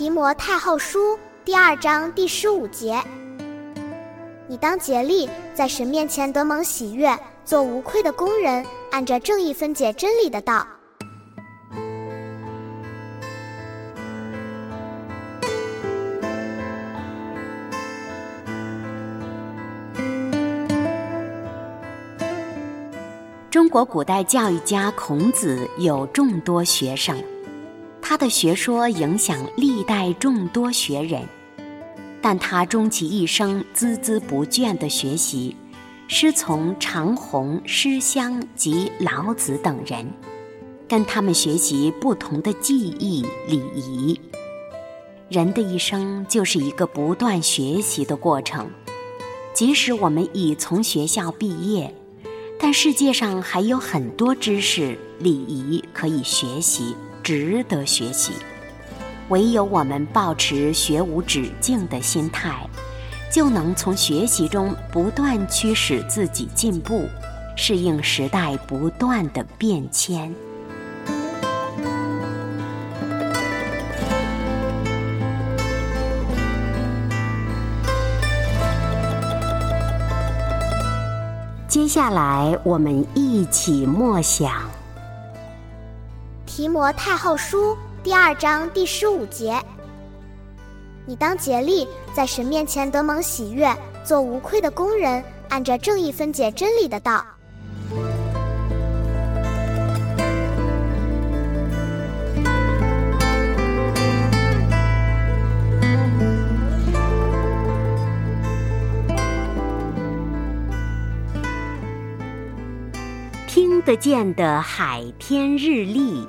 提摩太后书第二章第十五节：你当竭力在神面前得蒙喜悦，做无愧的工人，按着正义分解真理的道。中国古代教育家孔子有众多学生。他的学说影响历代众多学人，但他终其一生孜孜不倦地学习，师从长虹、师襄及老子等人，跟他们学习不同的技艺礼仪。人的一生就是一个不断学习的过程，即使我们已从学校毕业，但世界上还有很多知识礼仪可以学习。值得学习，唯有我们保持学无止境的心态，就能从学习中不断驱使自己进步，适应时代不断的变迁。接下来，我们一起默想。提摩太后书第二章第十五节：你当竭力在神面前得蒙喜悦，做无愧的工人，按着正义分解真理的道。听得见的海天日历。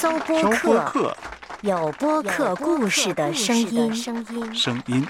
搜播客，有播客故事的声音。声音。